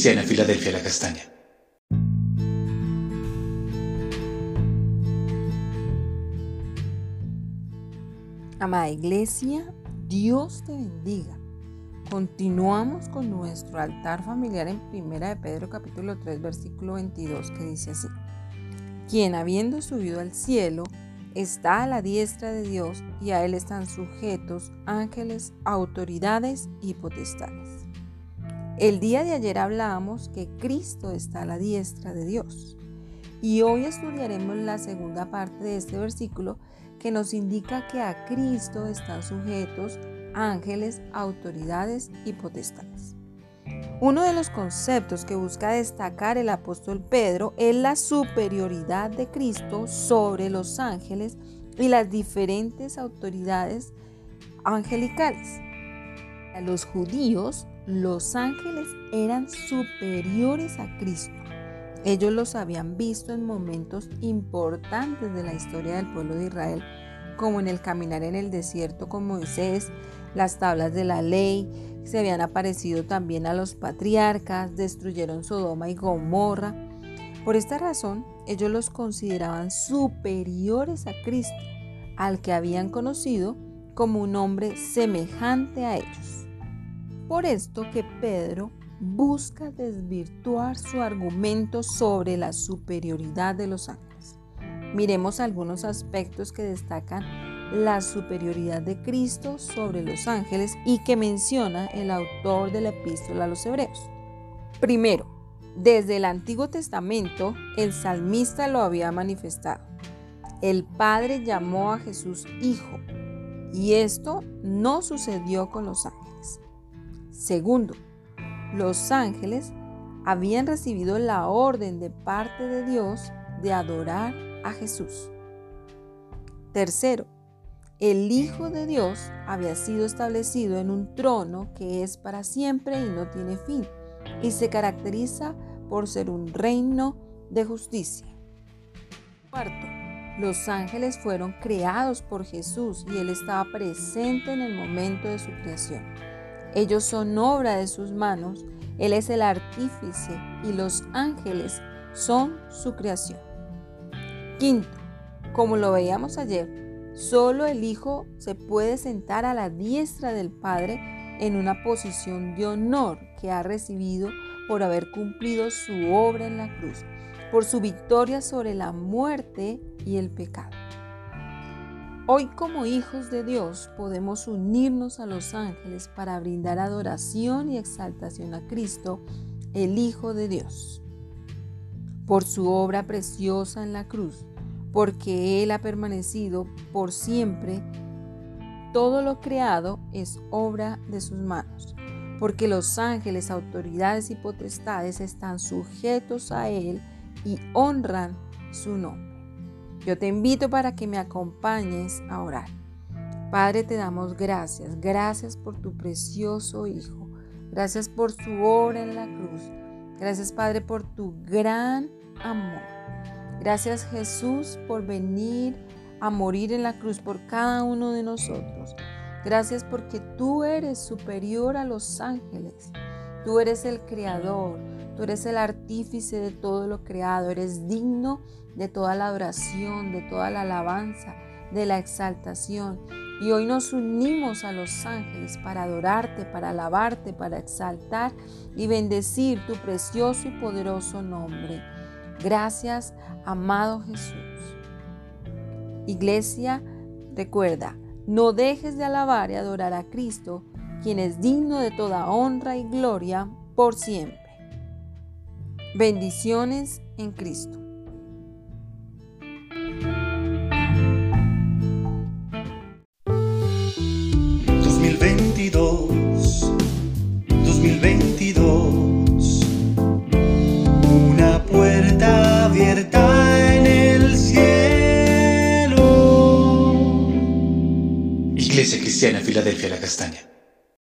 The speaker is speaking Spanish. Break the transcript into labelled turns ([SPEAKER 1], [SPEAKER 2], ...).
[SPEAKER 1] Cristiana, Filadelfia, la Castaña.
[SPEAKER 2] Amada Iglesia, Dios te bendiga. Continuamos con nuestro altar familiar en 1 de Pedro capítulo 3 versículo 22 que dice así. Quien habiendo subido al cielo está a la diestra de Dios y a él están sujetos ángeles, autoridades y potestades. El día de ayer hablábamos que Cristo está a la diestra de Dios y hoy estudiaremos la segunda parte de este versículo que nos indica que a Cristo están sujetos ángeles, autoridades y potestades. Uno de los conceptos que busca destacar el apóstol Pedro es la superioridad de Cristo sobre los ángeles y las diferentes autoridades angelicales. A los judíos, los ángeles eran superiores a Cristo. Ellos los habían visto en momentos importantes de la historia del pueblo de Israel, como en el caminar en el desierto con Moisés, las tablas de la ley, se habían aparecido también a los patriarcas, destruyeron Sodoma y Gomorra. Por esta razón, ellos los consideraban superiores a Cristo, al que habían conocido como un hombre semejante a ellos. Por esto que Pedro busca desvirtuar su argumento sobre la superioridad de los ángeles. Miremos algunos aspectos que destacan la superioridad de Cristo sobre los ángeles y que menciona el autor de la epístola a los hebreos. Primero, desde el Antiguo Testamento el salmista lo había manifestado. El Padre llamó a Jesús Hijo y esto no sucedió con los ángeles. Segundo, los ángeles habían recibido la orden de parte de Dios de adorar a Jesús. Tercero, el Hijo de Dios había sido establecido en un trono que es para siempre y no tiene fin, y se caracteriza por ser un reino de justicia. Cuarto, los ángeles fueron creados por Jesús y Él estaba presente en el momento de su creación. Ellos son obra de sus manos, Él es el artífice y los ángeles son su creación. Quinto, como lo veíamos ayer, solo el Hijo se puede sentar a la diestra del Padre en una posición de honor que ha recibido por haber cumplido su obra en la cruz, por su victoria sobre la muerte y el pecado. Hoy como hijos de Dios podemos unirnos a los ángeles para brindar adoración y exaltación a Cristo, el Hijo de Dios, por su obra preciosa en la cruz, porque Él ha permanecido por siempre. Todo lo creado es obra de sus manos, porque los ángeles, autoridades y potestades están sujetos a Él y honran su nombre. Yo te invito para que me acompañes a orar. Padre, te damos gracias. Gracias por tu precioso Hijo. Gracias por su obra en la cruz. Gracias, Padre, por tu gran amor. Gracias, Jesús, por venir a morir en la cruz por cada uno de nosotros. Gracias porque tú eres superior a los ángeles. Tú eres el creador. Tú eres el artífice de todo lo creado. Eres digno de toda la adoración, de toda la alabanza, de la exaltación. Y hoy nos unimos a los ángeles para adorarte, para alabarte, para exaltar y bendecir tu precioso y poderoso nombre. Gracias, amado Jesús. Iglesia, recuerda, no dejes de alabar y adorar a Cristo, quien es digno de toda honra y gloria por siempre. Bendiciones en Cristo.
[SPEAKER 1] 2022. Una puerta abierta en el cielo. Iglesia Cristiana, Filadelfia, la Castaña.